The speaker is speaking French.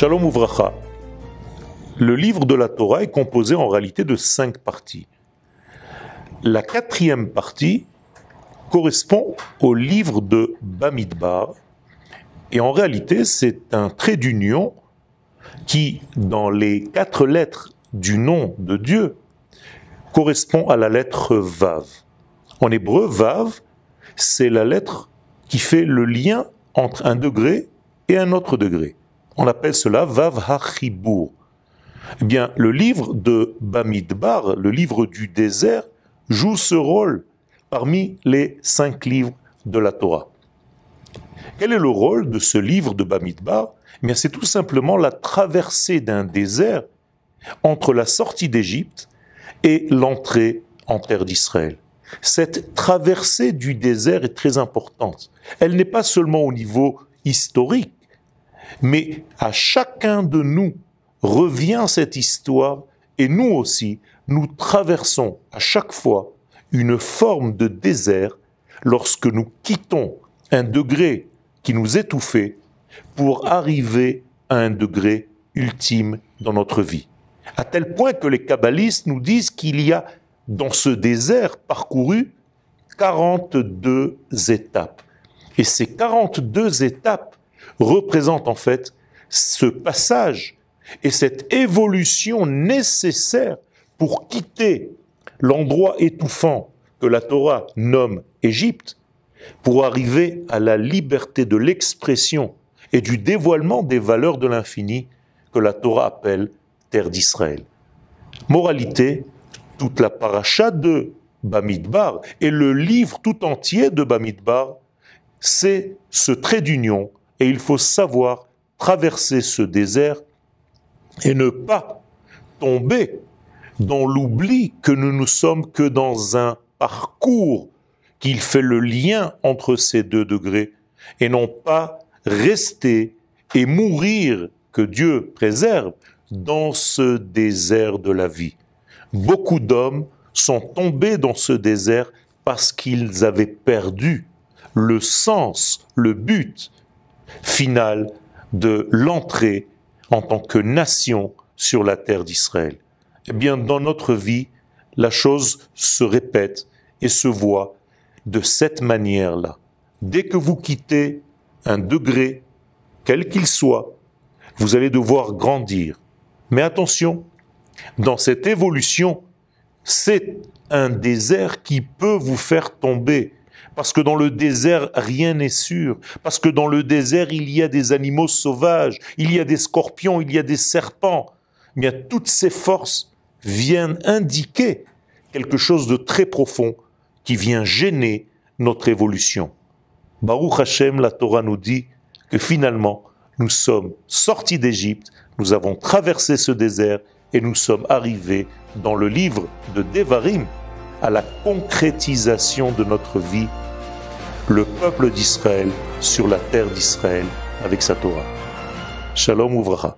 Shalom Uvracha. Le livre de la Torah est composé en réalité de cinq parties. La quatrième partie correspond au livre de Bamidbar. Et en réalité, c'est un trait d'union qui, dans les quatre lettres du nom de Dieu, correspond à la lettre Vav. En hébreu, Vav, c'est la lettre qui fait le lien entre un degré et un autre degré. On appelle cela Vav HaChibur. Eh bien, le livre de Bamidbar, le livre du désert, joue ce rôle parmi les cinq livres de la Torah. Quel est le rôle de ce livre de Bamidbar? Eh c'est tout simplement la traversée d'un désert entre la sortie d'Égypte et l'entrée en terre d'Israël. Cette traversée du désert est très importante. Elle n'est pas seulement au niveau historique, mais à chacun de nous revient cette histoire et nous aussi, nous traversons à chaque fois une forme de désert lorsque nous quittons un degré qui nous étouffait pour arriver à un degré ultime dans notre vie. À tel point que les kabbalistes nous disent qu'il y a dans ce désert parcouru 42 étapes. Et ces 42 étapes représentent en fait ce passage et cette évolution nécessaire pour quitter l'endroit étouffant que la Torah nomme Égypte, pour arriver à la liberté de l'expression et du dévoilement des valeurs de l'infini que la Torah appelle terre d'Israël. Moralité, toute la paracha de Bamidbar et le livre tout entier de Bamidbar, c'est ce trait d'union et il faut savoir traverser ce désert et ne pas tomber dans l'oubli que nous ne sommes que dans un parcours qu'il fait le lien entre ces deux degrés et non pas rester et mourir, que Dieu préserve, dans ce désert de la vie. Beaucoup d'hommes sont tombés dans ce désert parce qu'ils avaient perdu le sens, le but final de l'entrée en tant que nation sur la terre d'Israël. Eh bien, dans notre vie, la chose se répète et se voit de cette manière-là. Dès que vous quittez un degré, quel qu'il soit, vous allez devoir grandir. Mais attention, dans cette évolution, c'est un désert qui peut vous faire tomber. Parce que dans le désert, rien n'est sûr. Parce que dans le désert, il y a des animaux sauvages, il y a des scorpions, il y a des serpents. Bien, toutes ces forces viennent indiquer quelque chose de très profond qui vient gêner notre évolution. Baruch Hashem, la Torah nous dit que finalement, nous sommes sortis d'Égypte, nous avons traversé ce désert et nous sommes arrivés dans le livre de Devarim à la concrétisation de notre vie, le peuple d'Israël sur la terre d'Israël avec sa Torah. Shalom Ouvracha.